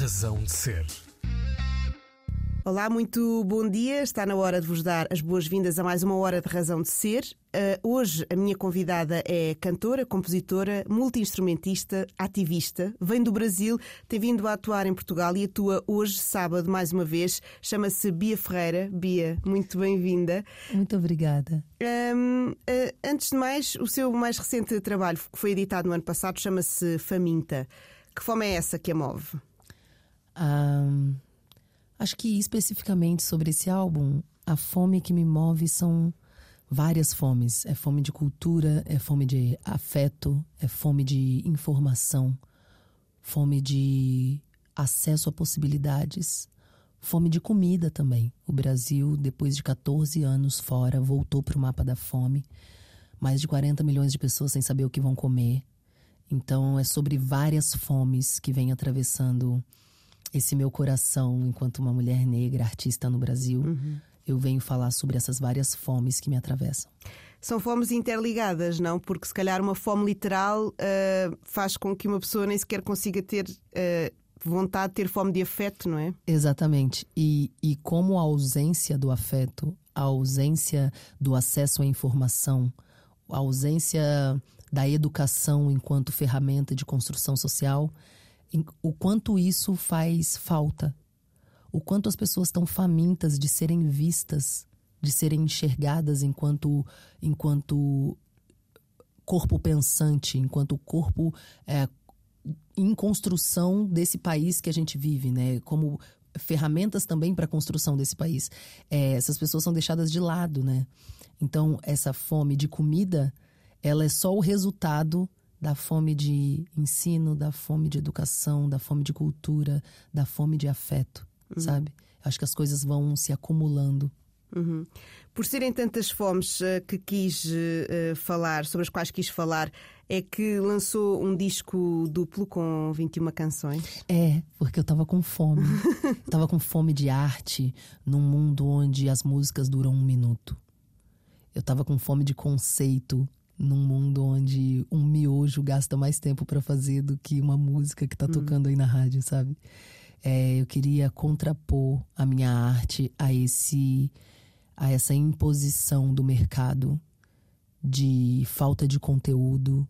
Razão de Ser. Olá, muito bom dia. Está na hora de vos dar as boas-vindas a mais uma hora de Razão de Ser. Uh, hoje a minha convidada é cantora, compositora, multi-instrumentista, ativista, vem do Brasil, tem vindo a atuar em Portugal e atua hoje, sábado, mais uma vez. Chama-se Bia Ferreira. Bia, muito bem-vinda. Muito obrigada. Um, uh, antes de mais, o seu mais recente trabalho, que foi editado no ano passado, chama-se Faminta. Que fome é essa que a move? Um, acho que especificamente sobre esse álbum, a fome que me move são várias fomes. É fome de cultura, é fome de afeto, é fome de informação, fome de acesso a possibilidades, fome de comida também. O Brasil, depois de 14 anos fora, voltou para o mapa da fome. Mais de 40 milhões de pessoas sem saber o que vão comer. Então é sobre várias fomes que vem atravessando esse meu coração enquanto uma mulher negra, artista no Brasil. Uhum. Eu venho falar sobre essas várias fomes que me atravessam. São fomes interligadas, não? Porque se calhar uma fome literal uh, faz com que uma pessoa nem sequer consiga ter uh, vontade de ter fome de afeto, não é? Exatamente. E, e como a ausência do afeto, a ausência do acesso à informação, a ausência da educação enquanto ferramenta de construção social, o quanto isso faz falta, o quanto as pessoas estão famintas de serem vistas, de serem enxergadas enquanto, enquanto corpo pensante, enquanto corpo é, em construção desse país que a gente vive, né? Como ferramentas também para a construção desse país. É, essas pessoas são deixadas de lado, né? Então, essa fome de comida ela é só o resultado da fome de ensino, da fome de educação, da fome de cultura, da fome de afeto, uhum. sabe? Acho que as coisas vão se acumulando. Uhum. Por serem tantas fomes uh, que quis uh, falar, sobre as quais quis falar, é que lançou um disco duplo com 21 canções? É, porque eu tava com fome. tava com fome de arte num mundo onde as músicas duram um minuto. Eu tava com fome de conceito num mundo onde um miojo gasta mais tempo para fazer do que uma música que tá uhum. tocando aí na rádio, sabe? É, eu queria contrapor a minha arte a esse a essa imposição do mercado de falta de conteúdo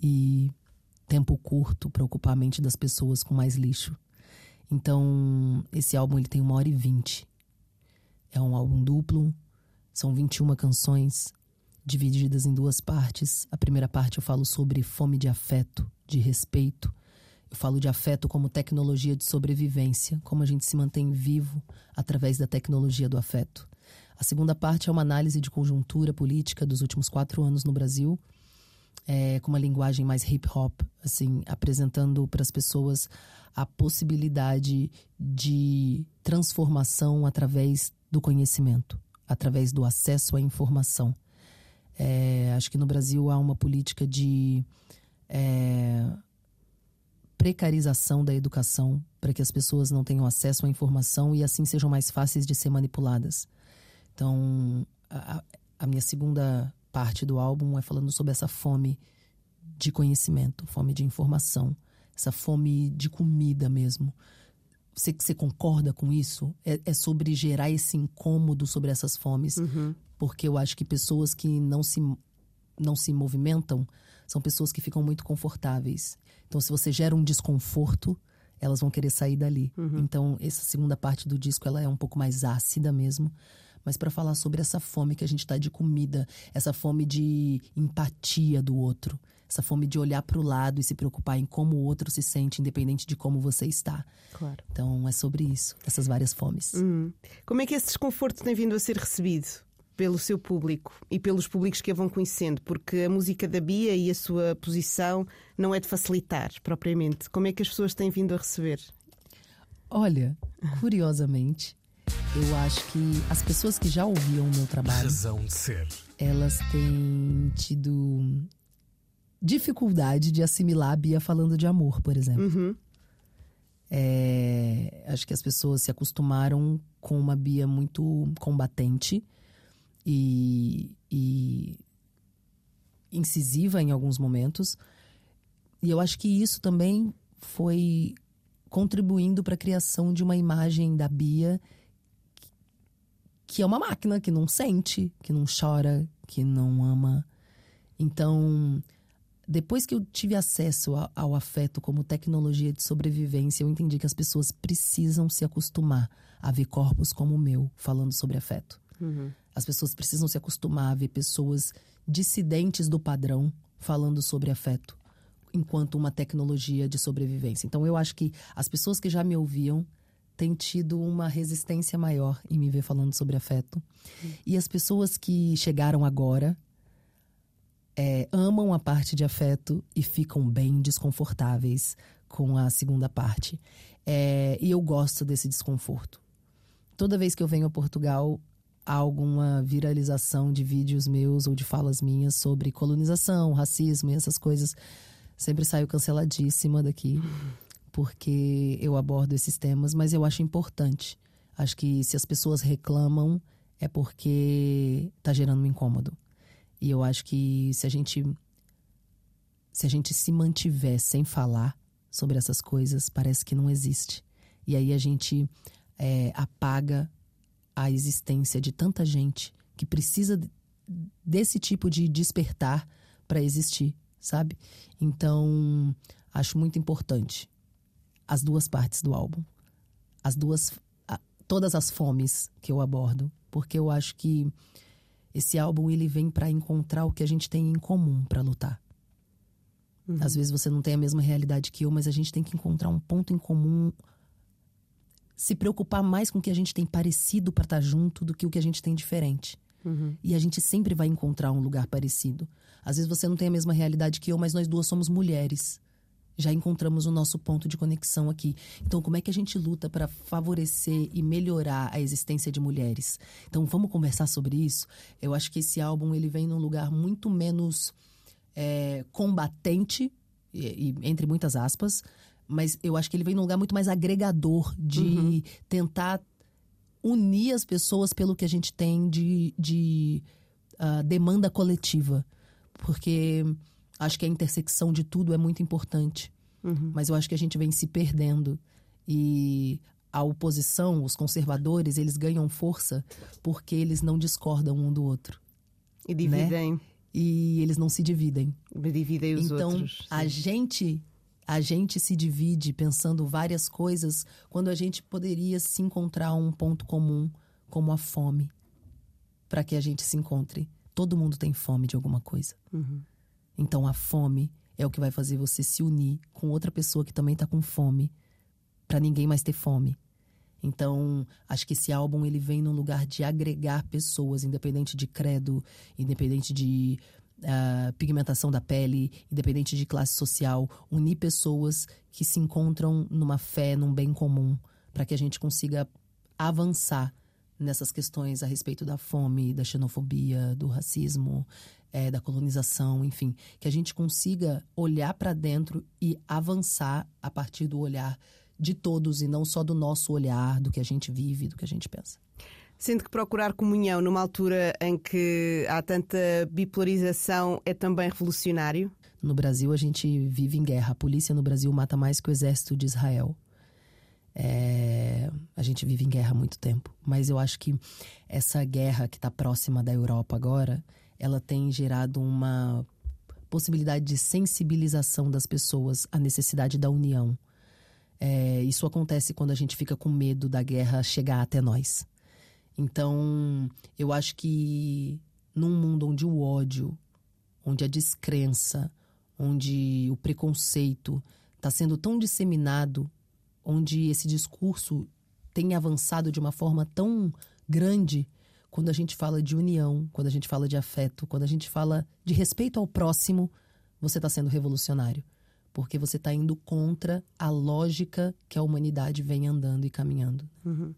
e tempo curto para ocupar a mente das pessoas com mais lixo. Então, esse álbum ele tem uma hora e vinte. É um álbum duplo, são 21 canções divididas em duas partes. A primeira parte eu falo sobre fome de afeto, de respeito. Eu falo de afeto como tecnologia de sobrevivência, como a gente se mantém vivo através da tecnologia do afeto. A segunda parte é uma análise de conjuntura política dos últimos quatro anos no Brasil, é, com uma linguagem mais hip hop, assim, apresentando para as pessoas a possibilidade de transformação através do conhecimento, através do acesso à informação. É, acho que no Brasil há uma política de é, precarização da educação para que as pessoas não tenham acesso à informação e assim sejam mais fáceis de ser manipuladas. Então, a, a minha segunda parte do álbum é falando sobre essa fome de conhecimento, fome de informação, essa fome de comida mesmo. Você, você concorda com isso? É, é sobre gerar esse incômodo sobre essas fomes. Uhum porque eu acho que pessoas que não se, não se movimentam são pessoas que ficam muito confortáveis. Então, se você gera um desconforto, elas vão querer sair dali. Uhum. Então, essa segunda parte do disco ela é um pouco mais ácida mesmo, mas para falar sobre essa fome que a gente está de comida, essa fome de empatia do outro, essa fome de olhar para o lado e se preocupar em como o outro se sente, independente de como você está. Claro. Então, é sobre isso, essas várias fomes. Uhum. Como é que esse desconforto tem vindo a ser recebido? Pelo seu público e pelos públicos que a vão conhecendo, porque a música da Bia e a sua posição não é de facilitar propriamente. Como é que as pessoas têm vindo a receber? Olha, curiosamente, eu acho que as pessoas que já ouviam o meu trabalho, razão de ser, elas têm tido dificuldade de assimilar a Bia falando de amor, por exemplo. Uhum. É, acho que as pessoas se acostumaram com uma Bia muito combatente e, e incisiva em alguns momentos. E eu acho que isso também foi contribuindo para a criação de uma imagem da Bia que é uma máquina que não sente, que não chora, que não ama. Então, depois que eu tive acesso ao afeto como tecnologia de sobrevivência, eu entendi que as pessoas precisam se acostumar a ver corpos como o meu falando sobre afeto. Uhum. As pessoas precisam se acostumar a ver pessoas dissidentes do padrão falando sobre afeto, enquanto uma tecnologia de sobrevivência. Então, eu acho que as pessoas que já me ouviam têm tido uma resistência maior em me ver falando sobre afeto. E as pessoas que chegaram agora é, amam a parte de afeto e ficam bem desconfortáveis com a segunda parte. É, e eu gosto desse desconforto. Toda vez que eu venho a Portugal, alguma viralização de vídeos meus ou de falas minhas sobre colonização, racismo e essas coisas. Sempre saio canceladíssima daqui, porque eu abordo esses temas, mas eu acho importante. Acho que se as pessoas reclamam, é porque está gerando um incômodo. E eu acho que se a gente se a gente se mantiver sem falar sobre essas coisas, parece que não existe. E aí a gente é, apaga a existência de tanta gente que precisa desse tipo de despertar para existir, sabe? Então, acho muito importante as duas partes do álbum. As duas. todas as fomes que eu abordo. Porque eu acho que esse álbum ele vem para encontrar o que a gente tem em comum para lutar. Uhum. Às vezes você não tem a mesma realidade que eu, mas a gente tem que encontrar um ponto em comum. Se preocupar mais com o que a gente tem parecido para estar tá junto do que o que a gente tem diferente. Uhum. E a gente sempre vai encontrar um lugar parecido. Às vezes você não tem a mesma realidade que eu, mas nós duas somos mulheres já encontramos o nosso ponto de conexão aqui. Então, como é que a gente luta para favorecer e melhorar a existência de mulheres? Então, vamos conversar sobre isso. Eu acho que esse álbum ele vem num lugar muito menos é, combatente, e, e, entre muitas aspas, mas eu acho que ele vem num lugar muito mais agregador de uhum. tentar unir as pessoas pelo que a gente tem de, de uh, demanda coletiva, porque Acho que a intersecção de tudo é muito importante. Uhum. Mas eu acho que a gente vem se perdendo. E a oposição, os conservadores, eles ganham força porque eles não discordam um do outro. E dividem. Né? E eles não se dividem. Dividem os então, outros. Então, a gente a gente se divide pensando várias coisas quando a gente poderia se encontrar um ponto comum como a fome para que a gente se encontre. Todo mundo tem fome de alguma coisa. Uhum. Então a fome é o que vai fazer você se unir com outra pessoa que também tá com fome, para ninguém mais ter fome. Então, acho que esse álbum ele vem num lugar de agregar pessoas, independente de credo, independente de uh, pigmentação da pele, independente de classe social, unir pessoas que se encontram numa fé, num bem comum, para que a gente consiga avançar nessas questões a respeito da fome, da xenofobia, do racismo, é, da colonização, enfim, que a gente consiga olhar para dentro e avançar a partir do olhar de todos e não só do nosso olhar, do que a gente vive, do que a gente pensa. Sendo que procurar comunhão numa altura em que há tanta bipolarização é também revolucionário? No Brasil, a gente vive em guerra. A polícia no Brasil mata mais que o exército de Israel. É... A gente vive em guerra há muito tempo. Mas eu acho que essa guerra que está próxima da Europa agora ela tem gerado uma possibilidade de sensibilização das pessoas à necessidade da união. É, isso acontece quando a gente fica com medo da guerra chegar até nós. Então, eu acho que num mundo onde o ódio, onde a descrença, onde o preconceito está sendo tão disseminado, onde esse discurso tem avançado de uma forma tão grande, quando a gente fala de união, quando a gente fala de afeto, quando a gente fala de respeito ao próximo, você está sendo revolucionário. Porque você está indo contra a lógica que a humanidade vem andando e caminhando. Uhum.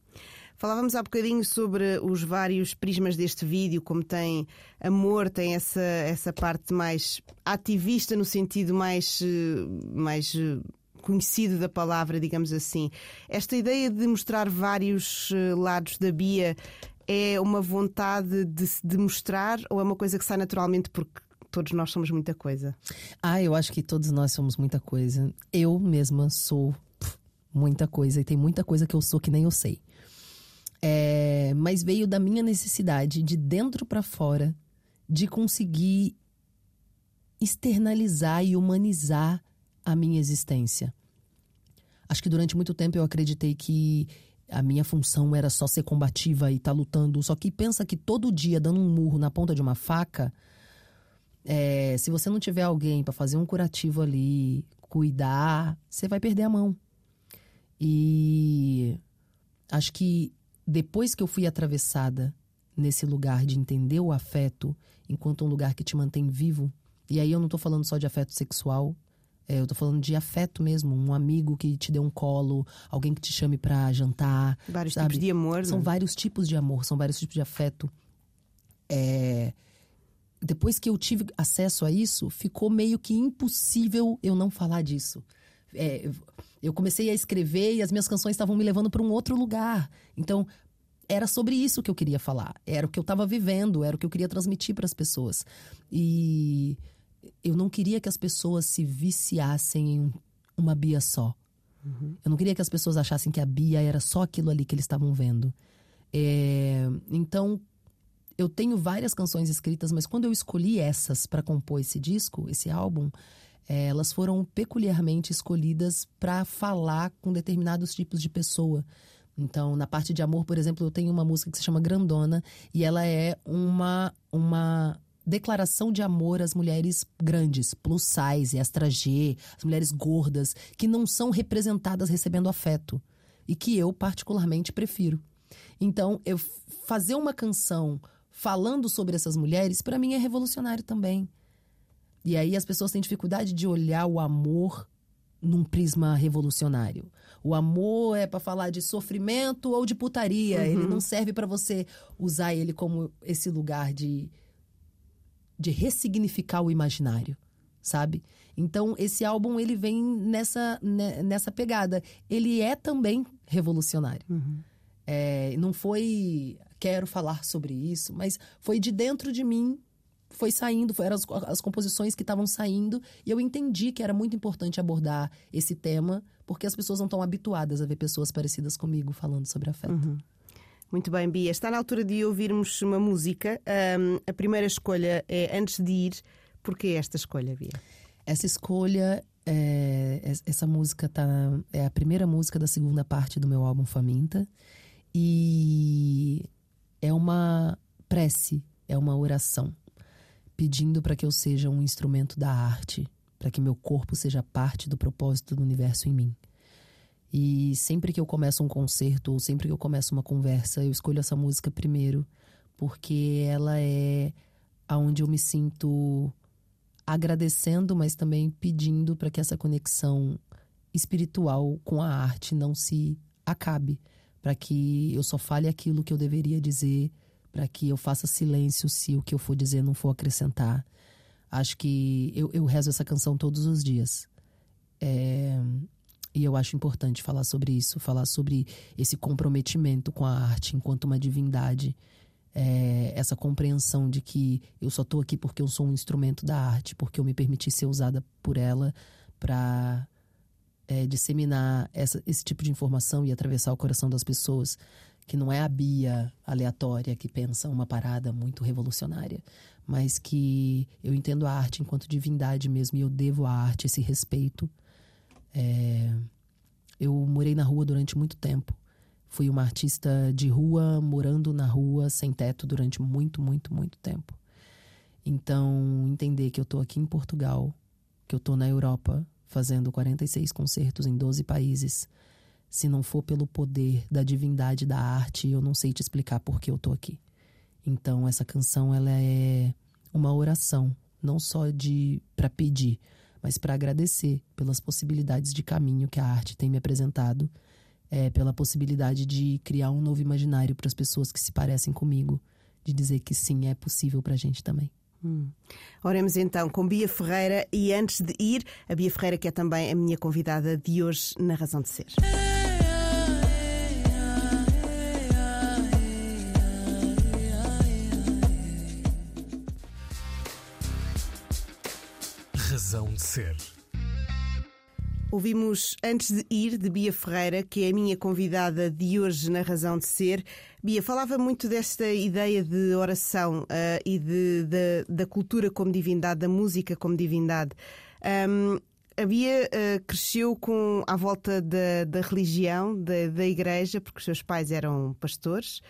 Falávamos há bocadinho sobre os vários prismas deste vídeo, como tem amor, tem essa, essa parte mais ativista, no sentido mais, eh, mais eh, conhecido da palavra, digamos assim. Esta ideia de mostrar vários eh, lados da Bia é uma vontade de se demonstrar ou é uma coisa que sai naturalmente porque todos nós somos muita coisa? Ah, eu acho que todos nós somos muita coisa. Eu mesma sou muita coisa. E tem muita coisa que eu sou que nem eu sei. É, mas veio da minha necessidade de dentro para fora de conseguir externalizar e humanizar a minha existência. Acho que durante muito tempo eu acreditei que a minha função era só ser combativa e estar tá lutando. Só que pensa que todo dia dando um murro na ponta de uma faca, é, se você não tiver alguém para fazer um curativo ali, cuidar, você vai perder a mão. E acho que depois que eu fui atravessada nesse lugar de entender o afeto enquanto um lugar que te mantém vivo, e aí eu não tô falando só de afeto sexual, é, eu tô falando de afeto mesmo, um amigo que te dê um colo, alguém que te chame para jantar. Vários sabe? tipos de amor. São né? vários tipos de amor, são vários tipos de afeto. É, depois que eu tive acesso a isso, ficou meio que impossível eu não falar disso. É, eu comecei a escrever e as minhas canções estavam me levando para um outro lugar. Então, era sobre isso que eu queria falar. Era o que eu estava vivendo, era o que eu queria transmitir para as pessoas. E eu não queria que as pessoas se viciassem em uma Bia só. Uhum. Eu não queria que as pessoas achassem que a Bia era só aquilo ali que eles estavam vendo. É, então, eu tenho várias canções escritas, mas quando eu escolhi essas para compor esse disco, esse álbum, é, elas foram peculiarmente escolhidas para falar com determinados tipos de pessoa. Então, na parte de amor, por exemplo, eu tenho uma música que se chama Grandona e ela é uma uma declaração de amor às mulheres grandes, plus size, extra G, as mulheres gordas, que não são representadas recebendo afeto e que eu particularmente prefiro. Então, eu fazer uma canção falando sobre essas mulheres, para mim é revolucionário também. E aí as pessoas têm dificuldade de olhar o amor num prisma revolucionário. O amor é para falar de sofrimento ou de putaria. Uhum. Ele não serve para você usar ele como esse lugar de de ressignificar o imaginário, sabe? Então esse álbum ele vem nessa né, nessa pegada. Ele é também revolucionário. Uhum. É, não foi quero falar sobre isso, mas foi de dentro de mim foi saindo, eram as, as composições que estavam saindo, e eu entendi que era muito importante abordar esse tema, porque as pessoas não estão habituadas a ver pessoas parecidas comigo falando sobre afeto. Uhum. Muito bem, Bia. Está na altura de ouvirmos uma música. Um, a primeira escolha é Antes de Ir. Porquê esta escolha, Bia? Essa escolha, é, essa música tá, é a primeira música da segunda parte do meu álbum Faminta. E é uma prece, é uma oração pedindo para que eu seja um instrumento da arte, para que meu corpo seja parte do propósito do universo em mim. E sempre que eu começo um concerto ou sempre que eu começo uma conversa, eu escolho essa música primeiro, porque ela é aonde eu me sinto agradecendo, mas também pedindo para que essa conexão espiritual com a arte não se acabe, para que eu só fale aquilo que eu deveria dizer para que eu faça silêncio se o que eu for dizer não for acrescentar. Acho que eu, eu rezo essa canção todos os dias. É, e eu acho importante falar sobre isso, falar sobre esse comprometimento com a arte enquanto uma divindade. É, essa compreensão de que eu só estou aqui porque eu sou um instrumento da arte, porque eu me permiti ser usada por ela para é, disseminar essa, esse tipo de informação e atravessar o coração das pessoas que não é a Bia aleatória que pensa uma parada muito revolucionária, mas que eu entendo a arte enquanto divindade mesmo e eu devo à arte esse respeito. É... Eu morei na rua durante muito tempo. Fui uma artista de rua, morando na rua, sem teto, durante muito, muito, muito tempo. Então, entender que eu tô aqui em Portugal, que eu tô na Europa, fazendo 46 concertos em 12 países, se não for pelo poder da divindade da arte, eu não sei te explicar por que eu tô aqui. Então essa canção ela é uma oração, não só de para pedir, mas para agradecer pelas possibilidades de caminho que a arte tem me apresentado, é, pela possibilidade de criar um novo imaginário para as pessoas que se parecem comigo, de dizer que sim, é possível para a gente também. Hum. Oremos então com Bia Ferreira e antes de ir, a Bia Ferreira, que é também a minha convidada de hoje na Razão de Ser. Razão de Ser. Ouvimos Antes de Ir, de Bia Ferreira, que é a minha convidada de hoje na Razão de Ser. Bia, falava muito desta ideia de oração uh, e de, de, da cultura como divindade, da música como divindade. Um, a Bia uh, cresceu com, à volta da, da religião, da, da igreja, porque os seus pais eram pastores.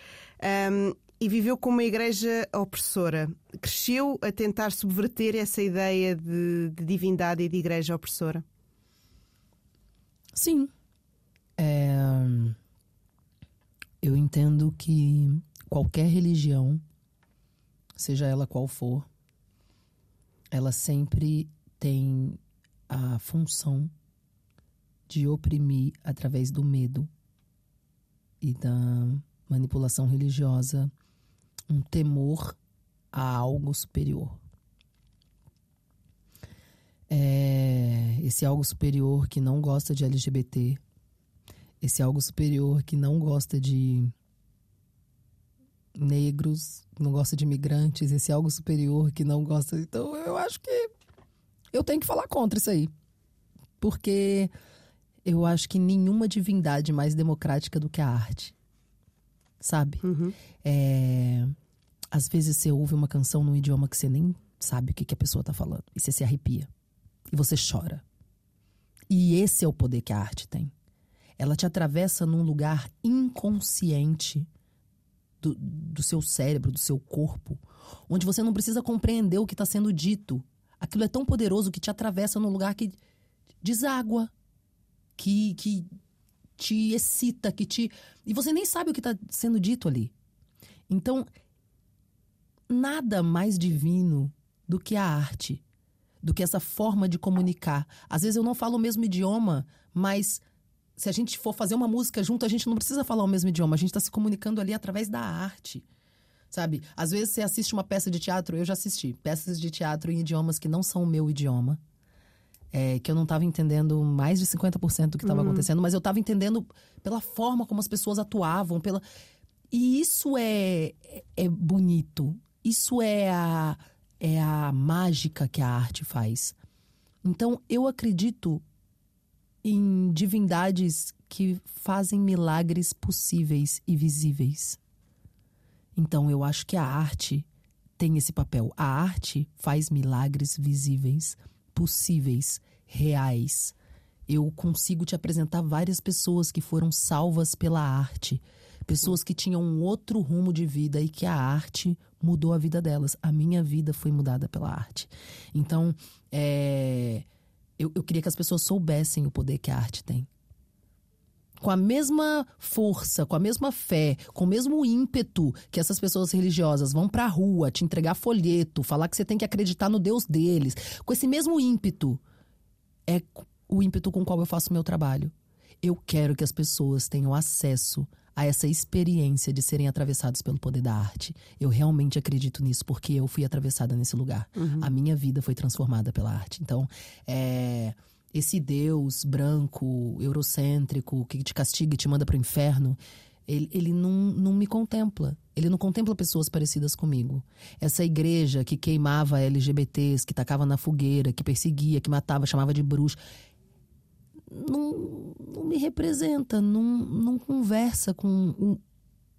Um, e viveu com uma igreja opressora. Cresceu a tentar subverter essa ideia de, de divindade e de igreja opressora. Sim. É... Eu entendo que qualquer religião, seja ela qual for, ela sempre tem a função de oprimir através do medo e da manipulação religiosa um temor a algo superior. É esse algo superior que não gosta de LGBT, esse algo superior que não gosta de negros, não gosta de imigrantes, esse algo superior que não gosta. Então eu acho que eu tenho que falar contra isso aí. Porque eu acho que nenhuma divindade mais democrática do que a arte. Sabe? Uhum. É... Às vezes você ouve uma canção num idioma que você nem sabe o que, que a pessoa tá falando. E você se arrepia. E você chora. E esse é o poder que a arte tem. Ela te atravessa num lugar inconsciente do, do seu cérebro, do seu corpo, onde você não precisa compreender o que está sendo dito. Aquilo é tão poderoso que te atravessa num lugar que deságua, que, que te excita, que te. E você nem sabe o que está sendo dito ali. Então, nada mais divino do que a arte do que essa forma de comunicar. Às vezes eu não falo o mesmo idioma, mas se a gente for fazer uma música junto, a gente não precisa falar o mesmo idioma, a gente está se comunicando ali através da arte. Sabe? Às vezes você assiste uma peça de teatro, eu já assisti peças de teatro em idiomas que não são o meu idioma. É, que eu não estava entendendo mais de 50% do que estava uhum. acontecendo, mas eu estava entendendo pela forma como as pessoas atuavam, pela e isso é, é bonito. Isso é a é a mágica que a arte faz. Então, eu acredito em divindades que fazem milagres possíveis e visíveis. Então, eu acho que a arte tem esse papel. A arte faz milagres visíveis, possíveis, reais. Eu consigo te apresentar várias pessoas que foram salvas pela arte, pessoas que tinham um outro rumo de vida e que a arte mudou a vida delas. A minha vida foi mudada pela arte. Então, é, eu, eu queria que as pessoas soubessem o poder que a arte tem com a mesma força, com a mesma fé, com o mesmo ímpeto que essas pessoas religiosas vão pra rua te entregar folheto, falar que você tem que acreditar no Deus deles, com esse mesmo ímpeto, é o ímpeto com o qual eu faço meu trabalho. Eu quero que as pessoas tenham acesso a essa experiência de serem atravessados pelo poder da arte. Eu realmente acredito nisso, porque eu fui atravessada nesse lugar. Uhum. A minha vida foi transformada pela arte. Então, é, esse Deus branco, eurocêntrico, que te castiga e te manda para o inferno, ele, ele não, não me contempla. Ele não contempla pessoas parecidas comigo. Essa igreja que queimava LGBTs, que tacava na fogueira, que perseguia, que matava, chamava de bruxa não, não me representa, não, não conversa com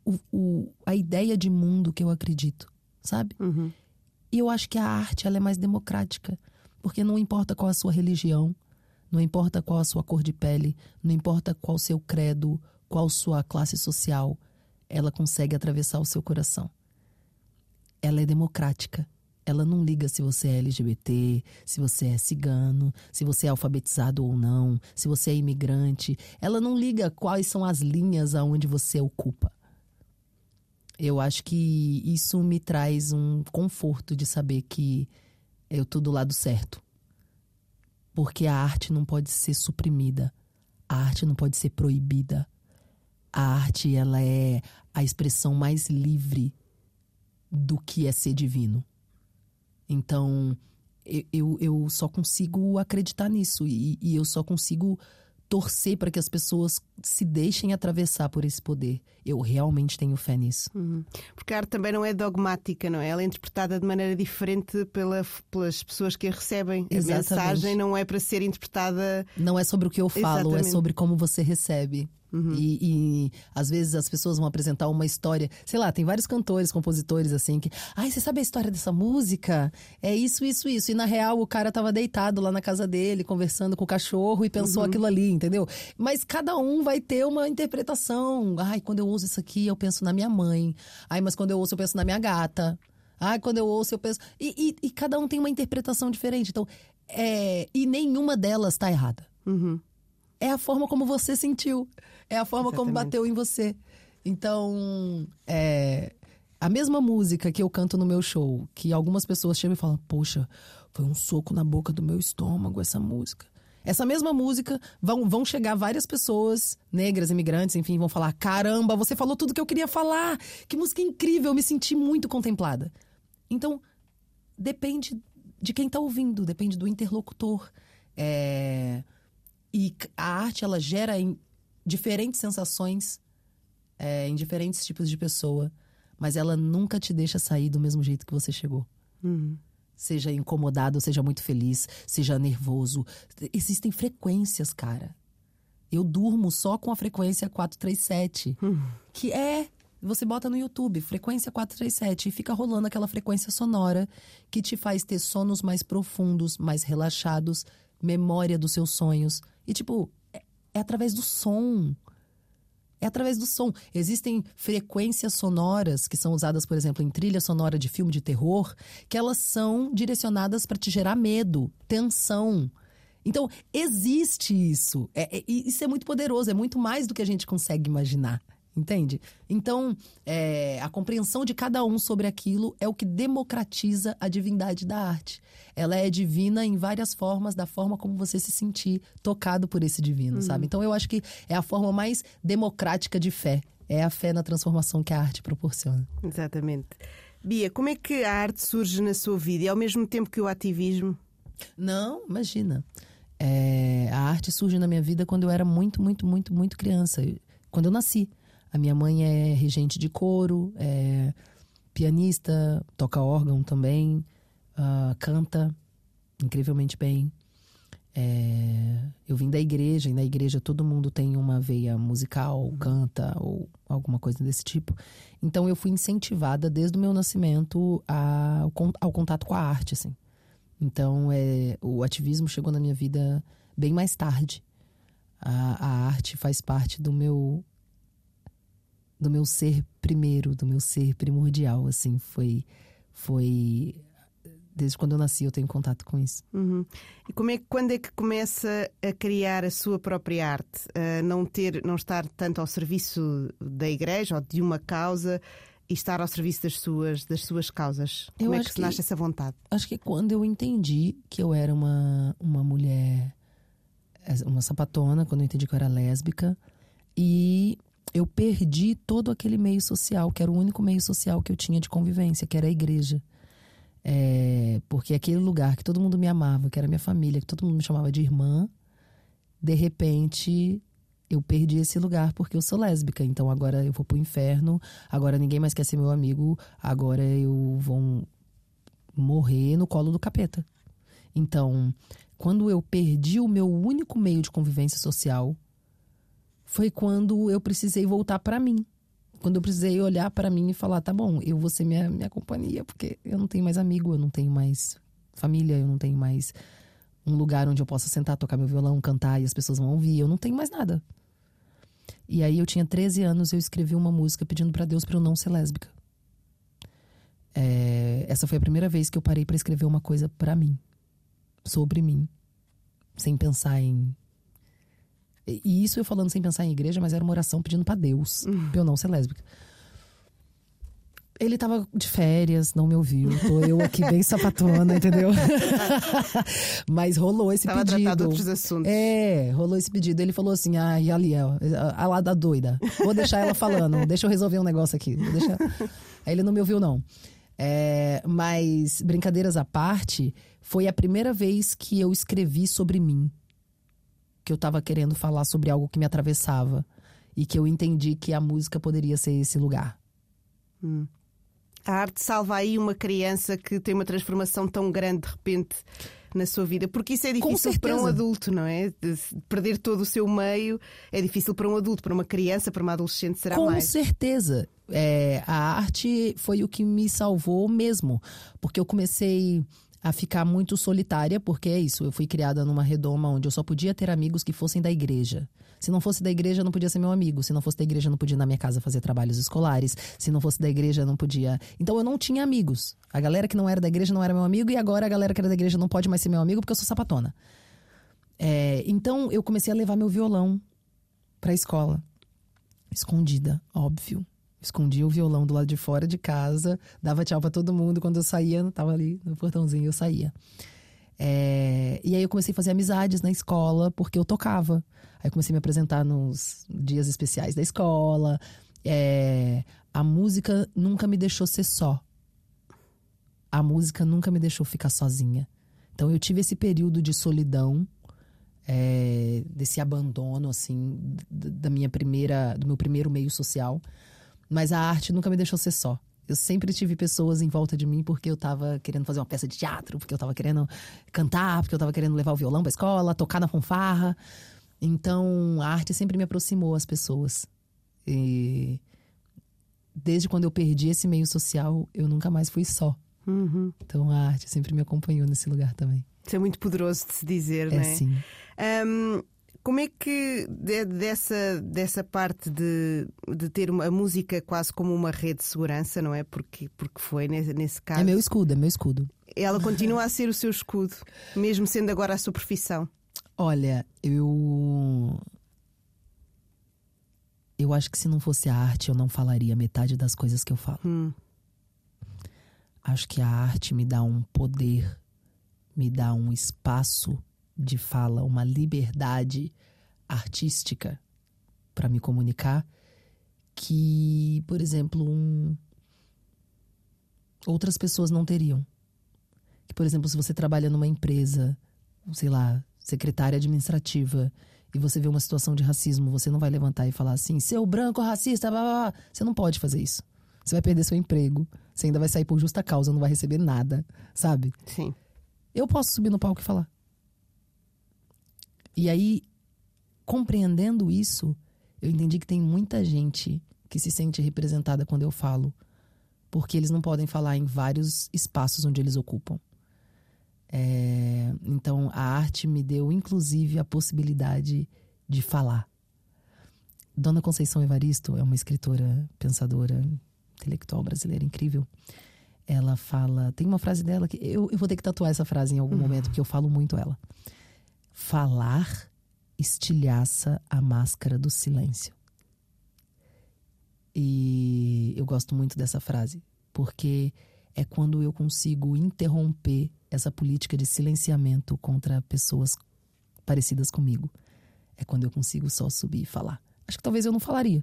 o, o, a ideia de mundo que eu acredito, sabe? Uhum. E eu acho que a arte ela é mais democrática, porque não importa qual a sua religião, não importa qual a sua cor de pele, não importa qual seu credo, qual sua classe social, ela consegue atravessar o seu coração. Ela é democrática. Ela não liga se você é LGBT, se você é cigano, se você é alfabetizado ou não, se você é imigrante. Ela não liga quais são as linhas aonde você ocupa. Eu acho que isso me traz um conforto de saber que eu tô do lado certo. Porque a arte não pode ser suprimida. A arte não pode ser proibida. A arte, ela é a expressão mais livre do que é ser divino. Então, eu, eu só consigo acreditar nisso e, e eu só consigo torcer para que as pessoas se deixem atravessar por esse poder. Eu realmente tenho fé nisso. Uhum. Porque a arte também não é dogmática, não é? Ela é interpretada de maneira diferente pela, pelas pessoas que a recebem. Exatamente. A mensagem não é para ser interpretada. Não é sobre o que eu falo, é Exatamente. é sobre como você recebe. Uhum. E, e, às vezes as pessoas vão apresentar uma história. Sei lá, tem vários cantores, compositores assim que. Ai, você sabe a história dessa música? É isso, isso, isso. E na real o cara tava deitado lá na casa dele, conversando com o cachorro e pensou uhum. aquilo ali, entendeu? Mas cada um vai ter uma interpretação. Ai, quando eu ouço isso aqui, eu penso na minha mãe. Ai, mas quando eu ouço, eu penso na minha gata. Ai, quando eu ouço, eu penso. E, e, e cada um tem uma interpretação diferente. Então, é... e nenhuma delas tá errada. Uhum. É a forma como você sentiu. É a forma Exatamente. como bateu em você. Então, é, a mesma música que eu canto no meu show, que algumas pessoas chegam e falam: Poxa, foi um soco na boca do meu estômago essa música. Essa mesma música vão, vão chegar várias pessoas, negras, imigrantes, enfim, vão falar: Caramba, você falou tudo que eu queria falar! Que música incrível! Eu me senti muito contemplada. Então, depende de quem está ouvindo, depende do interlocutor. É... E a arte, ela gera diferentes sensações é, em diferentes tipos de pessoa, mas ela nunca te deixa sair do mesmo jeito que você chegou. Uhum. Seja incomodado, seja muito feliz, seja nervoso. Existem frequências, cara. Eu durmo só com a frequência 437, uhum. que é você bota no YouTube, frequência 437, e fica rolando aquela frequência sonora que te faz ter sonos mais profundos, mais relaxados, memória dos seus sonhos. E, tipo, é através do som. É através do som. Existem frequências sonoras que são usadas, por exemplo, em trilha sonora de filme de terror, que elas são direcionadas para te gerar medo, tensão. Então, existe isso. É, é, isso é muito poderoso, é muito mais do que a gente consegue imaginar. Entende? Então, é, a compreensão de cada um sobre aquilo é o que democratiza a divindade da arte. Ela é divina em várias formas, da forma como você se sentir tocado por esse divino, uhum. sabe? Então, eu acho que é a forma mais democrática de fé. É a fé na transformação que a arte proporciona. Exatamente. Bia, como é que a arte surge na sua vida e ao mesmo tempo que o ativismo? Não, imagina. É, a arte surge na minha vida quando eu era muito, muito, muito, muito criança. Quando eu nasci. A minha mãe é regente de coro, é pianista, toca órgão também, uh, canta incrivelmente bem. É, eu vim da igreja, e na igreja todo mundo tem uma veia musical, canta ou alguma coisa desse tipo. Então eu fui incentivada desde o meu nascimento a, ao contato com a arte, assim. Então é, o ativismo chegou na minha vida bem mais tarde. A, a arte faz parte do meu do meu ser primeiro, do meu ser primordial, assim, foi foi desde quando eu nasci eu tenho contato com isso. Uhum. E como é quando é que começa a criar a sua própria arte, a não ter, não estar tanto ao serviço da igreja ou de uma causa e estar ao serviço das suas das suas causas? Como eu é que se nasce que, essa vontade? Acho que quando eu entendi que eu era uma uma mulher uma sapatona, quando eu entendi que eu era lésbica e eu perdi todo aquele meio social, que era o único meio social que eu tinha de convivência, que era a igreja. É, porque aquele lugar que todo mundo me amava, que era minha família, que todo mundo me chamava de irmã, de repente eu perdi esse lugar porque eu sou lésbica. Então agora eu vou pro inferno, agora ninguém mais quer ser meu amigo, agora eu vou morrer no colo do capeta. Então, quando eu perdi o meu único meio de convivência social, foi quando eu precisei voltar para mim. Quando eu precisei olhar para mim e falar: tá bom, eu vou ser minha, minha companhia, porque eu não tenho mais amigo, eu não tenho mais família, eu não tenho mais um lugar onde eu possa sentar, tocar meu violão, cantar e as pessoas vão ouvir. Eu não tenho mais nada. E aí eu tinha 13 anos, eu escrevi uma música pedindo para Deus para eu não ser lésbica. É, essa foi a primeira vez que eu parei para escrever uma coisa para mim, sobre mim, sem pensar em e isso eu falando sem pensar em igreja, mas era uma oração pedindo para Deus, uhum. pra eu não ser lésbica. Ele tava de férias, não me ouviu. Tô eu aqui bem sapatona, entendeu? Mas rolou esse tava pedido. Tratado outros assuntos. É, rolou esse pedido. Ele falou assim: ah, e ali, ó, a lá da doida. Vou deixar ela falando, deixa eu resolver um negócio aqui. Deixar... Aí ele não me ouviu, não. É, mas, brincadeiras à parte, foi a primeira vez que eu escrevi sobre mim porque eu estava querendo falar sobre algo que me atravessava e que eu entendi que a música poderia ser esse lugar. Hum. A arte salva aí uma criança que tem uma transformação tão grande de repente na sua vida, porque isso é difícil para um adulto, não é? De perder todo o seu meio é difícil para um adulto, para uma criança, para uma adolescente será Com mais. Com certeza. É, a arte foi o que me salvou mesmo, porque eu comecei a ficar muito solitária, porque é isso, eu fui criada numa redoma onde eu só podia ter amigos que fossem da igreja. Se não fosse da igreja, não podia ser meu amigo. Se não fosse da igreja, não podia ir na minha casa fazer trabalhos escolares. Se não fosse da igreja, não podia. Então eu não tinha amigos. A galera que não era da igreja não era meu amigo, e agora a galera que era da igreja não pode mais ser meu amigo porque eu sou sapatona. É, então eu comecei a levar meu violão pra escola. Escondida, óbvio. Escondia o violão do lado de fora de casa, dava tchau para todo mundo. Quando eu saía, tava ali no portãozinho, eu saía. É... E aí eu comecei a fazer amizades na escola, porque eu tocava. Aí comecei a me apresentar nos dias especiais da escola. É... A música nunca me deixou ser só. A música nunca me deixou ficar sozinha. Então eu tive esse período de solidão, é... desse abandono, assim, da minha primeira, do meu primeiro meio social mas a arte nunca me deixou ser só. Eu sempre tive pessoas em volta de mim porque eu tava querendo fazer uma peça de teatro, porque eu tava querendo cantar, porque eu tava querendo levar o violão pra escola, tocar na fanfarra. Então, a arte sempre me aproximou as pessoas. E desde quando eu perdi esse meio social, eu nunca mais fui só. Uhum. Então, a arte sempre me acompanhou nesse lugar também. Isso é muito poderoso de se dizer, é, não é? Sim. Um, como é que dessa, dessa parte de, de ter uma, a música quase como uma rede de segurança, não é? Porque, porque foi nesse, nesse caso. É meu escudo, é meu escudo. Ela continua a ser o seu escudo, mesmo sendo agora a sua profissão. Olha, eu. Eu acho que se não fosse a arte, eu não falaria metade das coisas que eu falo. Hum. Acho que a arte me dá um poder, me dá um espaço de fala, uma liberdade artística para me comunicar que, por exemplo, um... outras pessoas não teriam. Que, por exemplo, se você trabalha numa empresa, sei lá, secretária administrativa, e você vê uma situação de racismo, você não vai levantar e falar assim, seu branco racista, blá, blá, blá. você não pode fazer isso. Você vai perder seu emprego, você ainda vai sair por justa causa, não vai receber nada, sabe? Sim. Eu posso subir no palco e falar. E aí, compreendendo isso, eu entendi que tem muita gente que se sente representada quando eu falo, porque eles não podem falar em vários espaços onde eles ocupam. É, então, a arte me deu, inclusive, a possibilidade de falar. Dona Conceição Evaristo é uma escritora, pensadora, intelectual brasileira incrível. Ela fala. Tem uma frase dela que. Eu, eu vou ter que tatuar essa frase em algum uhum. momento, porque eu falo muito ela. Falar estilhaça a máscara do silêncio. E eu gosto muito dessa frase, porque é quando eu consigo interromper essa política de silenciamento contra pessoas parecidas comigo. É quando eu consigo só subir e falar. Acho que talvez eu não falaria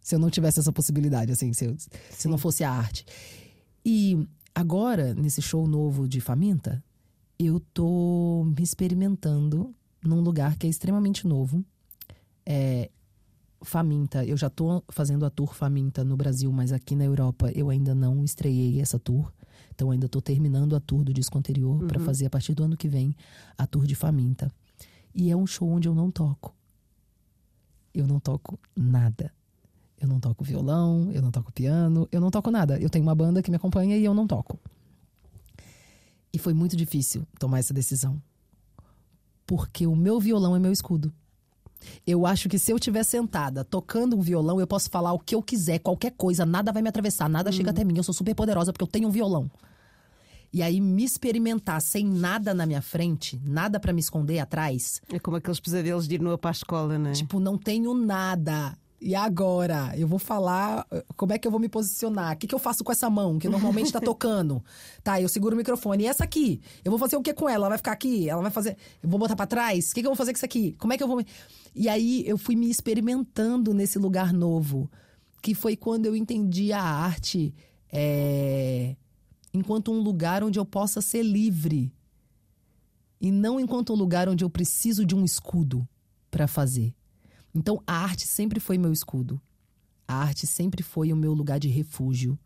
se eu não tivesse essa possibilidade, assim, se, eu, se não fosse a arte. E agora, nesse show novo de Faminta, eu tô me experimentando num lugar que é extremamente novo. É, Faminta, eu já tô fazendo a tour Faminta no Brasil, mas aqui na Europa eu ainda não estreiei essa tour. Então ainda tô terminando a tour do disco anterior uhum. para fazer a partir do ano que vem a tour de Faminta. E é um show onde eu não toco. Eu não toco nada. Eu não toco violão, eu não toco piano, eu não toco nada. Eu tenho uma banda que me acompanha e eu não toco. E foi muito difícil tomar essa decisão. Porque o meu violão é meu escudo. Eu acho que se eu estiver sentada tocando um violão, eu posso falar o que eu quiser, qualquer coisa, nada vai me atravessar, nada uhum. chega até mim. Eu sou super poderosa porque eu tenho um violão. E aí me experimentar sem nada na minha frente, nada para me esconder atrás. É como aqueles pesadelos de ir nua para a escola, né? Tipo, não tenho nada. E agora? Eu vou falar eh, como é que eu vou me posicionar. O que, que eu faço com essa mão, que normalmente tá tocando? Tá, eu seguro o microfone. E essa aqui? Eu vou fazer o que com ela? Ela vai ficar aqui? Ela vai fazer. Eu vou botar para trás? O que, que eu vou fazer com isso aqui? Como é que eu vou. E aí eu fui me experimentando nesse lugar novo. Que foi quando eu entendi a arte é... enquanto um lugar onde eu possa ser livre. E não enquanto um lugar onde eu preciso de um escudo para fazer. Então a arte sempre foi meu escudo. A arte sempre foi o meu lugar de refúgio.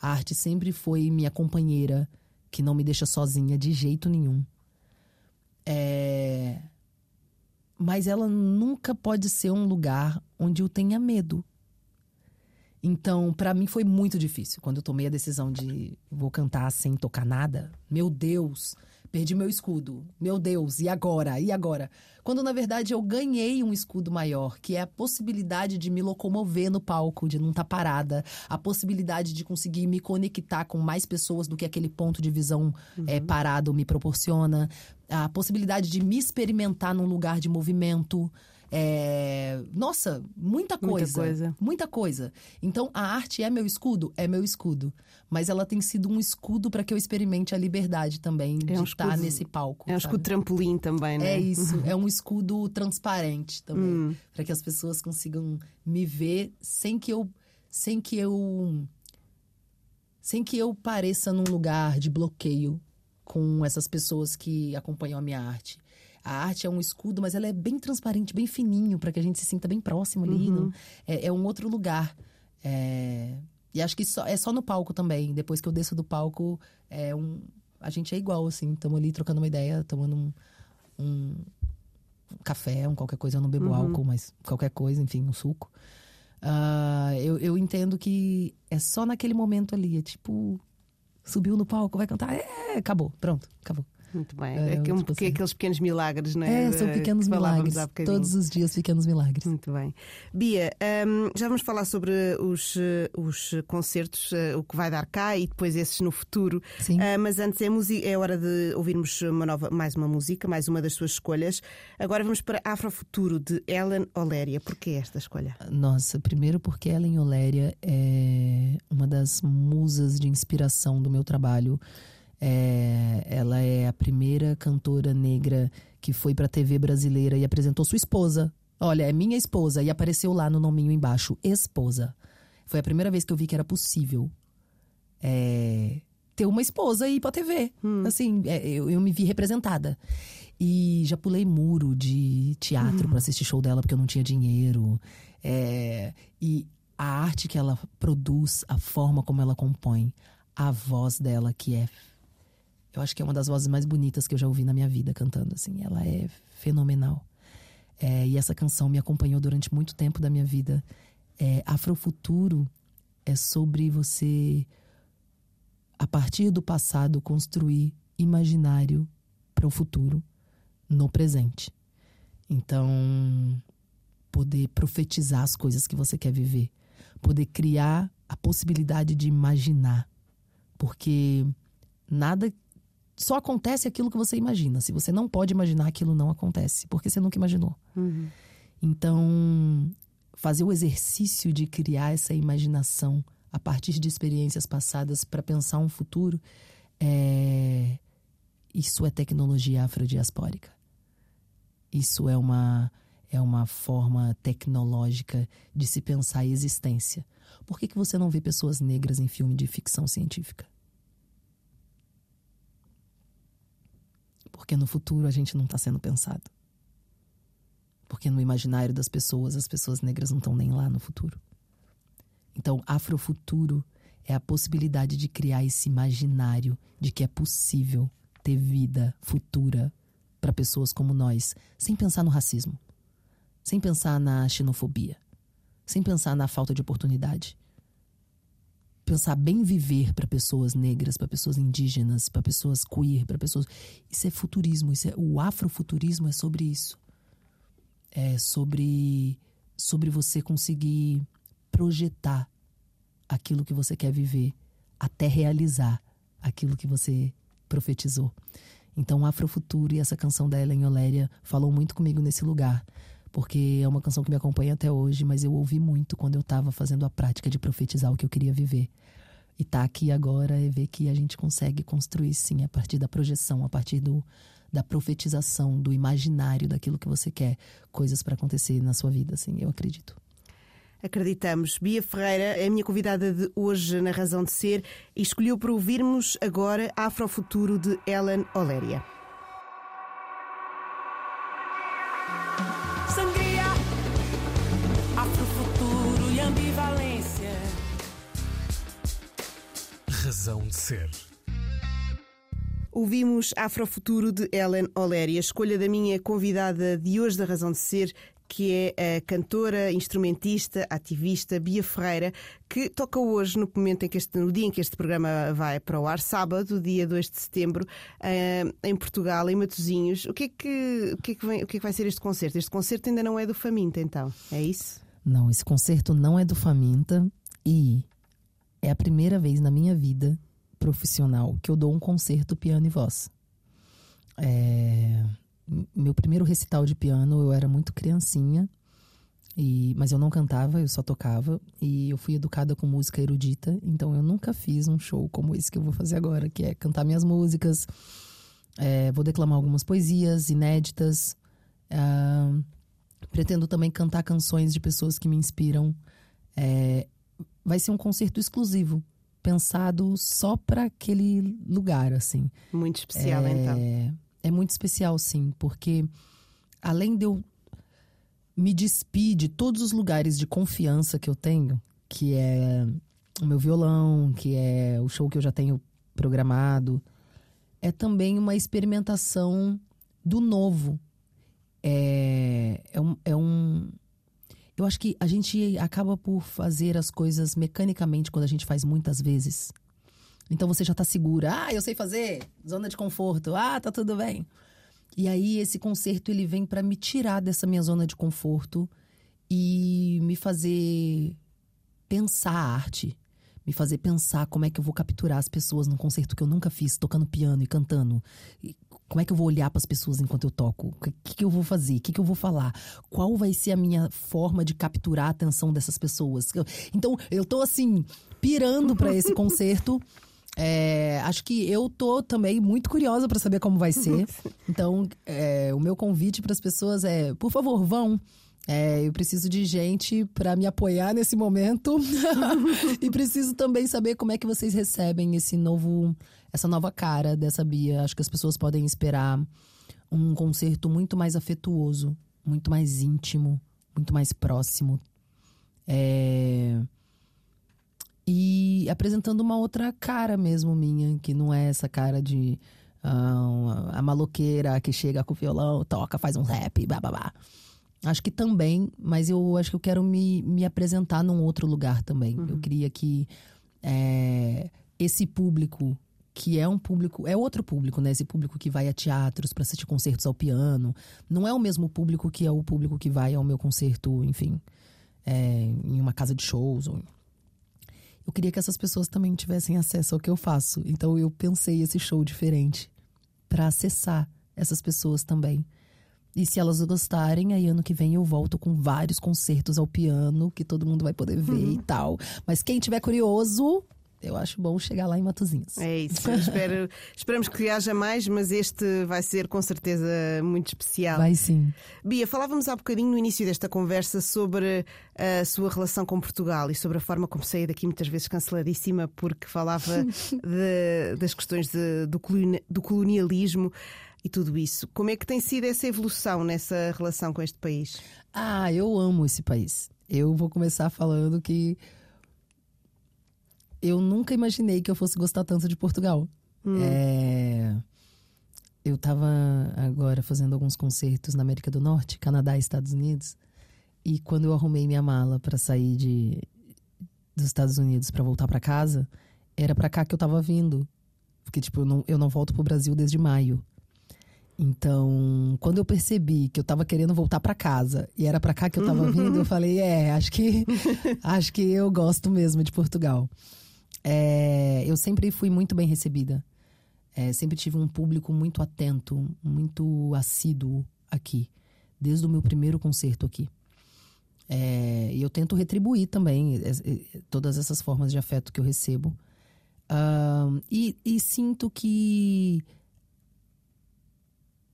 A arte sempre foi minha companheira, que não me deixa sozinha de jeito nenhum. É... Mas ela nunca pode ser um lugar onde eu tenha medo. Então, para mim foi muito difícil quando eu tomei a decisão de vou cantar sem tocar nada. Meu Deus, perdi meu escudo. Meu Deus, e agora? E agora? Quando na verdade eu ganhei um escudo maior, que é a possibilidade de me locomover no palco, de não estar tá parada, a possibilidade de conseguir me conectar com mais pessoas do que aquele ponto de visão uhum. é, parado me proporciona, a possibilidade de me experimentar num lugar de movimento. É... Nossa, muita coisa, muita coisa. Muita coisa. Então, a arte é meu escudo? É meu escudo. Mas ela tem sido um escudo para que eu experimente a liberdade também é de um estar nesse palco. É um sabe? escudo trampolim também, né? É isso. é um escudo transparente também. Hum. Para que as pessoas consigam me ver sem que eu. Sem que eu. Sem que eu pareça num lugar de bloqueio com essas pessoas que acompanham a minha arte a arte é um escudo, mas ela é bem transparente, bem fininho, para que a gente se sinta bem próximo ali. Uhum. É, é, um outro lugar. É... E acho que só, é só no palco também. Depois que eu desço do palco, é um... a gente é igual, assim. Estamos ali trocando uma ideia, tomando um, um, café, um qualquer coisa. Eu não bebo uhum. álcool, mas qualquer coisa, enfim, um suco. Uh, eu, eu entendo que é só naquele momento ali. É tipo, subiu no palco, vai cantar, é, acabou, pronto, acabou. Muito bem. É, é, um, tipo assim. aqueles pequenos milagres, não é? É, são pequenos milagres. Todos os dias, pequenos milagres. Muito bem. Bia, um, já vamos falar sobre os, os concertos, uh, o que vai dar cá e depois esses no futuro. Sim. Uh, mas antes é, é hora de ouvirmos uma nova, mais uma música, mais uma das suas escolhas. Agora vamos para Afrofuturo de Ellen Oléria. Porquê esta escolha? Nossa, primeiro porque Ellen Oléria é uma das musas de inspiração do meu trabalho. É, ela é a primeira cantora negra que foi para a TV brasileira e apresentou sua esposa. Olha, é minha esposa e apareceu lá no nominho embaixo, esposa. Foi a primeira vez que eu vi que era possível é, ter uma esposa e ir pra TV. Hum. Assim, é, eu, eu, me vi representada. E já pulei muro de teatro hum. para assistir show dela porque eu não tinha dinheiro. É, e a arte que ela produz, a forma como ela compõe, a voz dela que é eu acho que é uma das vozes mais bonitas que eu já ouvi na minha vida cantando, assim. Ela é fenomenal. É, e essa canção me acompanhou durante muito tempo da minha vida. É, Afrofuturo é sobre você, a partir do passado, construir imaginário para o futuro no presente. Então, poder profetizar as coisas que você quer viver, poder criar a possibilidade de imaginar, porque nada só acontece aquilo que você imagina. Se você não pode imaginar, aquilo não acontece, porque você nunca imaginou. Uhum. Então, fazer o exercício de criar essa imaginação a partir de experiências passadas para pensar um futuro, é... isso é tecnologia afrodiaspórica. Isso é uma, é uma forma tecnológica de se pensar a existência. Por que, que você não vê pessoas negras em filme de ficção científica? Porque no futuro a gente não está sendo pensado. Porque no imaginário das pessoas, as pessoas negras não estão nem lá no futuro. Então, afrofuturo é a possibilidade de criar esse imaginário de que é possível ter vida futura para pessoas como nós, sem pensar no racismo, sem pensar na xenofobia, sem pensar na falta de oportunidade, pensar bem viver para pessoas negras, para pessoas indígenas, para pessoas queer, para pessoas. Isso é futurismo, isso é o afrofuturismo é sobre isso. É sobre sobre você conseguir projetar aquilo que você quer viver até realizar aquilo que você profetizou. Então, o Afrofuturo e essa canção da Ellen Oléria falou muito comigo nesse lugar porque é uma canção que me acompanha até hoje, mas eu ouvi muito quando eu estava fazendo a prática de profetizar o que eu queria viver. E tá aqui agora é ver que a gente consegue construir sim a partir da projeção, a partir do, da profetização, do imaginário daquilo que você quer, coisas para acontecer na sua vida, assim, eu acredito. Acreditamos. Bia Ferreira é a minha convidada de hoje na Razão de Ser e escolheu para ouvirmos agora Afrofuturo de Ellen Oléria. Razão de Ser. Ouvimos Afrofuturo de Ellen Oléria, escolha da minha convidada de hoje da Razão de Ser, que é a cantora, instrumentista, ativista Bia Ferreira, que toca hoje, no momento em que este, no dia em que este programa vai para o ar, sábado, dia 2 de setembro, eh, em Portugal, em Matosinhos. O que, é que, o, que é que vem, o que é que vai ser este concerto? Este concerto ainda não é do Faminta, então, é isso? Não, esse concerto não é do Faminta e é a primeira vez na minha vida profissional que eu dou um concerto piano e voz. É, meu primeiro recital de piano eu era muito criancinha, e, mas eu não cantava, eu só tocava. E eu fui educada com música erudita, então eu nunca fiz um show como esse que eu vou fazer agora, que é cantar minhas músicas. É, vou declamar algumas poesias inéditas. Uh, pretendo também cantar canções de pessoas que me inspiram. É, vai ser um concerto exclusivo pensado só para aquele lugar, assim. Muito especial, é, então. É muito especial, sim, porque além de eu me despir de todos os lugares de confiança que eu tenho, que é o meu violão, que é o show que eu já tenho programado, é também uma experimentação do novo. É, é, um, é um, eu acho que a gente acaba por fazer as coisas mecanicamente quando a gente faz muitas vezes. Então você já tá segura. Ah, eu sei fazer. Zona de conforto. Ah, tá tudo bem. E aí esse concerto ele vem para me tirar dessa minha zona de conforto e me fazer pensar a arte, me fazer pensar como é que eu vou capturar as pessoas num concerto que eu nunca fiz, tocando piano e cantando. Como é que eu vou olhar para as pessoas enquanto eu toco? O que, que eu vou fazer? O que, que eu vou falar? Qual vai ser a minha forma de capturar a atenção dessas pessoas? Então, eu tô assim, pirando para esse concerto. É, acho que eu tô também muito curiosa para saber como vai ser. Então, é, o meu convite para as pessoas é, por favor, vão. É, eu preciso de gente para me apoiar nesse momento e preciso também saber como é que vocês recebem esse novo, essa nova cara dessa Bia. Acho que as pessoas podem esperar um concerto muito mais afetuoso, muito mais íntimo, muito mais próximo. É... E apresentando uma outra cara mesmo minha, que não é essa cara de uh, a maloqueira que chega com o violão, toca, faz um rap, babá. Acho que também, mas eu acho que eu quero me, me apresentar num outro lugar também. Uhum. Eu queria que é, esse público, que é um público, é outro público, né? Esse público que vai a teatros para assistir concertos ao piano, não é o mesmo público que é o público que vai ao meu concerto, enfim, é, em uma casa de shows. Ou... Eu queria que essas pessoas também tivessem acesso ao que eu faço. Então eu pensei esse show diferente para acessar essas pessoas também. E se elas gostarem, aí ano que vem eu volto com vários concertos ao piano, que todo mundo vai poder ver uhum. e tal. Mas quem tiver curioso, eu acho bom chegar lá em Matozinhos. É isso. Espero, esperamos que haja mais, mas este vai ser com certeza muito especial. Vai sim. Bia, falávamos há bocadinho no início desta conversa sobre a sua relação com Portugal e sobre a forma como saí daqui muitas vezes canceladíssima porque falava de, das questões de, do, do colonialismo e tudo isso. Como é que tem sido essa evolução nessa relação com este país? Ah, eu amo esse país. Eu vou começar falando que eu nunca imaginei que eu fosse gostar tanto de Portugal. Hum. É... Eu estava agora fazendo alguns concertos na América do Norte, Canadá e Estados Unidos. E quando eu arrumei minha mala para sair de, dos Estados Unidos para voltar para casa, era para cá que eu tava vindo. Porque, tipo, eu não, eu não volto pro Brasil desde maio. Então, quando eu percebi que eu tava querendo voltar para casa e era para cá que eu tava vindo, eu falei, é, acho que acho que eu gosto mesmo de Portugal. É, eu sempre fui muito bem recebida. É, sempre tive um público muito atento, muito assíduo aqui, desde o meu primeiro concerto aqui. É, e eu tento retribuir também todas essas formas de afeto que eu recebo. Uh, e, e sinto que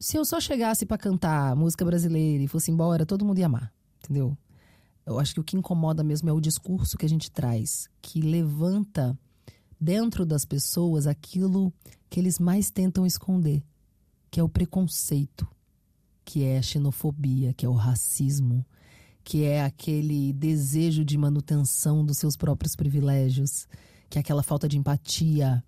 se eu só chegasse para cantar música brasileira e fosse embora, todo mundo ia amar, entendeu? Eu acho que o que incomoda mesmo é o discurso que a gente traz, que levanta dentro das pessoas aquilo que eles mais tentam esconder, que é o preconceito, que é a xenofobia, que é o racismo, que é aquele desejo de manutenção dos seus próprios privilégios, que é aquela falta de empatia.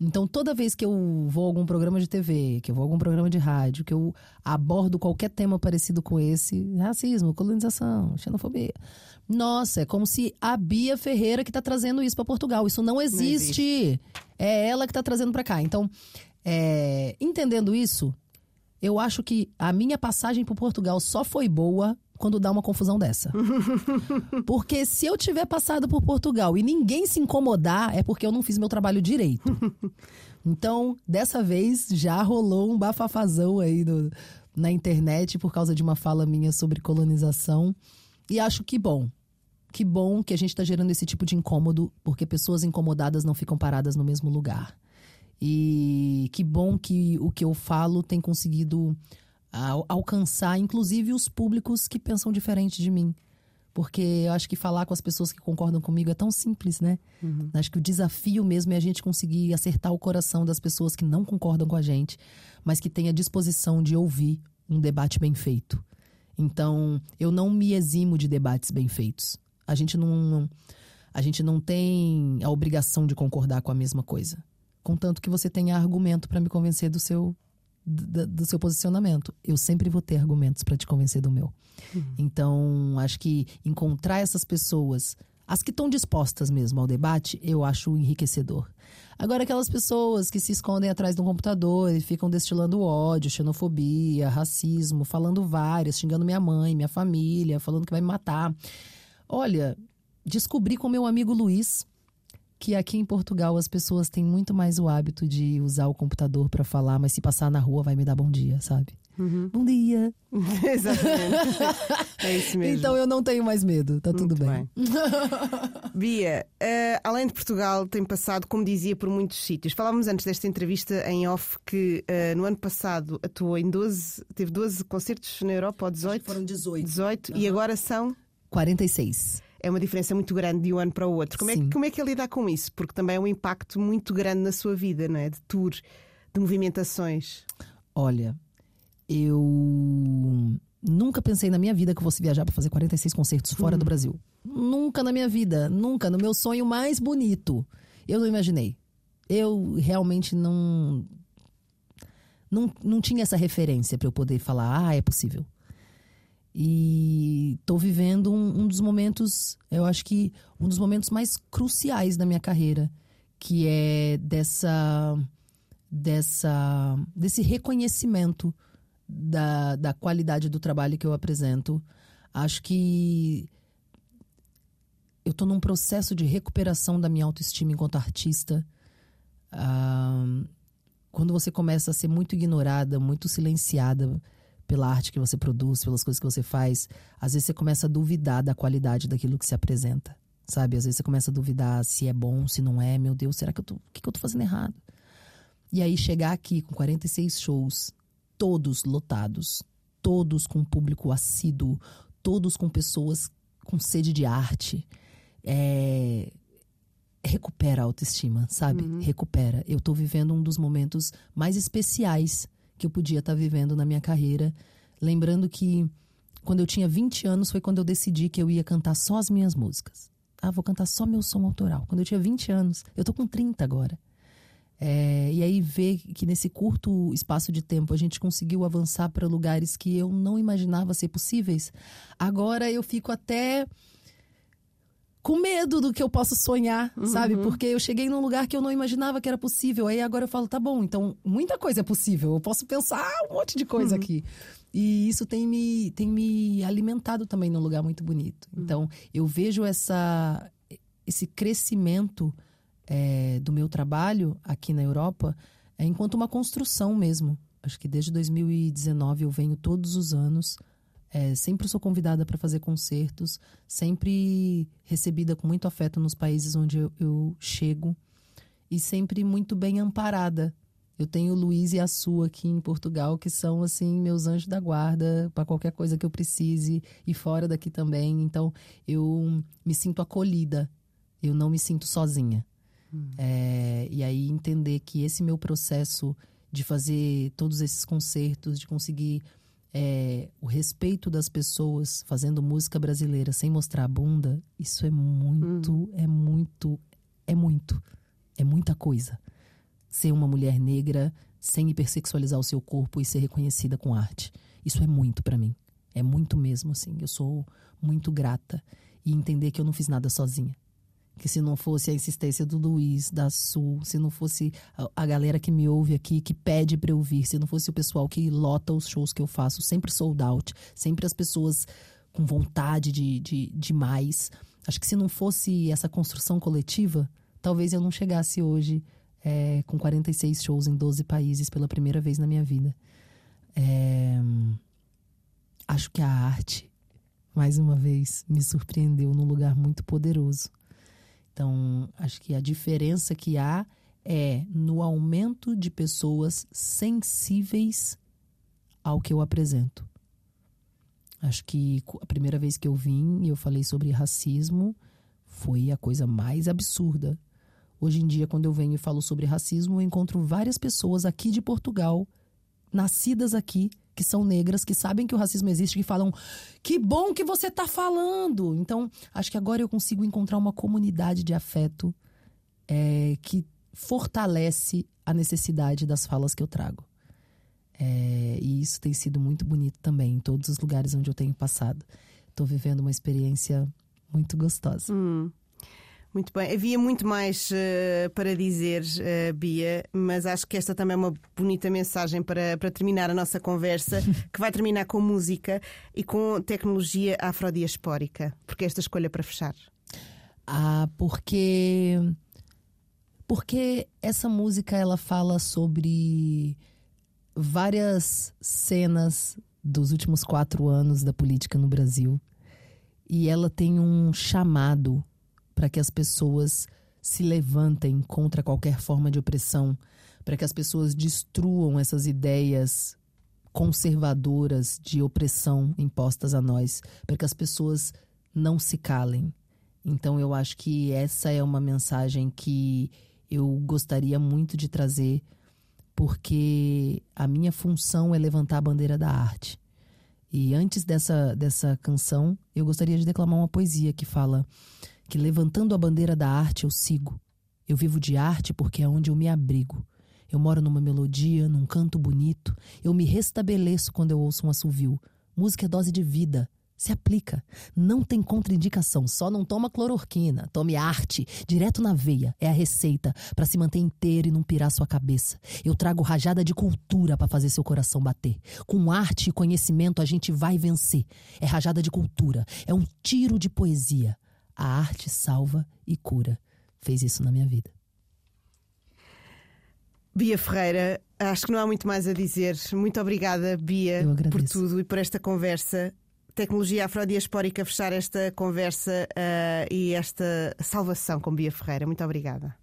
Então, toda vez que eu vou a algum programa de TV, que eu vou a algum programa de rádio, que eu abordo qualquer tema parecido com esse, racismo, colonização, xenofobia. Nossa, é como se a Bia Ferreira que está trazendo isso para Portugal. Isso não existe. não existe. É ela que está trazendo para cá. Então, é, entendendo isso, eu acho que a minha passagem por Portugal só foi boa quando dá uma confusão dessa. Porque se eu tiver passado por Portugal e ninguém se incomodar, é porque eu não fiz meu trabalho direito. Então, dessa vez já rolou um bafafazão aí na internet por causa de uma fala minha sobre colonização. E acho que bom. Que bom que a gente está gerando esse tipo de incômodo, porque pessoas incomodadas não ficam paradas no mesmo lugar. E que bom que o que eu falo tem conseguido alcançar, inclusive, os públicos que pensam diferente de mim. Porque eu acho que falar com as pessoas que concordam comigo é tão simples, né? Uhum. Acho que o desafio mesmo é a gente conseguir acertar o coração das pessoas que não concordam com a gente, mas que têm a disposição de ouvir um debate bem feito. Então, eu não me eximo de debates bem feitos. A gente não, a gente não tem a obrigação de concordar com a mesma coisa. Contanto que você tenha argumento para me convencer do seu do, do, seu posicionamento. Eu sempre vou ter argumentos para te convencer do meu. Uhum. Então, acho que encontrar essas pessoas, as que estão dispostas mesmo ao debate, eu acho enriquecedor. Agora, aquelas pessoas que se escondem atrás de um computador e ficam destilando ódio, xenofobia, racismo, falando várias, xingando minha mãe, minha família, falando que vai me matar. Olha, descobri com meu amigo Luiz que aqui em Portugal as pessoas têm muito mais o hábito de usar o computador para falar, mas se passar na rua vai me dar bom dia, sabe? Uhum. Bom dia. Exatamente. é isso mesmo. Então eu não tenho mais medo, tá tudo bem. bem. Bia, uh, além de Portugal, tem passado, como dizia, por muitos sítios. Falávamos antes desta entrevista em off que uh, no ano passado atuou em 12, teve 12 concertos na Europa, ou 18? Foram 18. 18 uhum. e agora são 46 é uma diferença muito grande de um ano para o outro. Como é, como é que é lidar com isso? Porque também é um impacto muito grande na sua vida, não é? De tour, de movimentações. Olha, eu nunca pensei na minha vida que eu fosse viajar para fazer 46 concertos fora uhum. do Brasil. Nunca na minha vida, nunca. No meu sonho mais bonito. Eu não imaginei. Eu realmente não. Não, não tinha essa referência para eu poder falar, ah, é possível. E estou vivendo um, um, dos momentos, eu acho que um dos momentos mais cruciais da minha carreira, que é dessa, dessa desse reconhecimento da, da qualidade do trabalho que eu apresento. Acho que eu estou num processo de recuperação da minha autoestima enquanto artista. Ah, quando você começa a ser muito ignorada, muito silenciada pela arte que você produz, pelas coisas que você faz, às vezes você começa a duvidar da qualidade daquilo que se apresenta. Sabe? Às vezes você começa a duvidar se é bom, se não é. Meu Deus, será que eu tô. O que, que eu tô fazendo errado? E aí chegar aqui com 46 shows, todos lotados, todos com público assíduo, todos com pessoas com sede de arte. É, recupera a autoestima, sabe? Uhum. Recupera. Eu tô vivendo um dos momentos mais especiais que eu podia estar tá vivendo na minha carreira. Lembrando que quando eu tinha 20 anos foi quando eu decidi que eu ia cantar só as minhas músicas. Ah, vou cantar só meu som autoral. Quando eu tinha 20 anos, eu tô com 30 agora. É, e aí ver que nesse curto espaço de tempo a gente conseguiu avançar para lugares que eu não imaginava ser possíveis. Agora eu fico até com medo do que eu posso sonhar, uhum. sabe? Porque eu cheguei num lugar que eu não imaginava que era possível. Aí agora eu falo, tá bom, então muita coisa é possível. Eu posso pensar um monte de coisa uhum. aqui. E isso tem me, tem me alimentado também num lugar muito bonito. Uhum. Então, eu vejo essa, esse crescimento é, do meu trabalho aqui na Europa é, enquanto uma construção mesmo. Acho que desde 2019 eu venho todos os anos é, sempre sou convidada para fazer concertos, sempre recebida com muito afeto nos países onde eu, eu chego e sempre muito bem amparada. Eu tenho o Luiz e a sua aqui em Portugal, que são, assim, meus anjos da guarda para qualquer coisa que eu precise e fora daqui também. Então, eu me sinto acolhida, eu não me sinto sozinha. Hum. É, e aí, entender que esse meu processo de fazer todos esses concertos, de conseguir é, o respeito das pessoas fazendo música brasileira sem mostrar a bunda, isso é muito, hum. é muito é muito. É muita coisa. Ser uma mulher negra sem hipersexualizar o seu corpo e ser reconhecida com arte. Isso é muito para mim. É muito mesmo, assim. Eu sou muito grata. E entender que eu não fiz nada sozinha. Que se não fosse a insistência do Luiz, da Sul, se não fosse a, galera que me ouve aqui, que pede pra eu vir, se não fosse o pessoal que lota os shows que eu faço, sempre sold out, sempre as pessoas com vontade de, de, de mais. Acho que se não fosse essa construção coletiva, talvez eu não chegasse hoje é, com 46 shows em 12 países pela primeira vez na minha vida. É, acho que a arte, mais uma vez, me surpreendeu num lugar muito poderoso. Então, acho que a diferença que há é no aumento de pessoas sensíveis ao que eu apresento. Acho que a primeira vez que eu vim e eu falei sobre racismo foi a coisa mais absurda. Hoje em dia, quando eu venho e falo sobre racismo, eu encontro várias pessoas aqui de Portugal, nascidas aqui, que são negras, que sabem que o racismo existe, que falam: que bom que você está falando. Então, acho que agora eu consigo encontrar uma comunidade de afeto é, que fortalece a necessidade das falas que eu trago. É, e isso tem sido muito bonito também, em todos os lugares onde eu tenho passado. Estou vivendo uma experiência muito gostosa. Hum. Muito bem. Havia muito mais uh, para dizer, uh, Bia, mas acho que esta também é uma bonita mensagem para, para terminar a nossa conversa, que vai terminar com música e com tecnologia afrodiaspórica. Porque esta escolha para fechar? Ah, porque. Porque essa música ela fala sobre várias cenas dos últimos quatro anos da política no Brasil. E ela tem um chamado para que as pessoas se levantem contra qualquer forma de opressão, para que as pessoas destruam essas ideias conservadoras de opressão impostas a nós, para que as pessoas não se calem. Então eu acho que essa é uma mensagem que eu gostaria muito de trazer, porque a minha função é levantar a bandeira da arte. E antes dessa, dessa canção, eu gostaria de declamar uma poesia que fala: que levantando a bandeira da arte eu sigo. Eu vivo de arte porque é onde eu me abrigo. Eu moro numa melodia, num canto bonito. Eu me restabeleço quando eu ouço um assovio. Música é dose de vida. Se aplica. Não tem contraindicação. Só não toma clororquina. Tome arte. Direto na veia. É a receita para se manter inteiro e não pirar sua cabeça. Eu trago rajada de cultura para fazer seu coração bater. Com arte e conhecimento a gente vai vencer. É rajada de cultura. É um tiro de poesia. A arte salva e cura. Fez isso na minha vida. Bia Ferreira, acho que não há muito mais a dizer. Muito obrigada, Bia, por tudo e por esta conversa. Tecnologia Afrodiaspórica fechar esta conversa uh, e esta salvação com Bia Ferreira. Muito obrigada.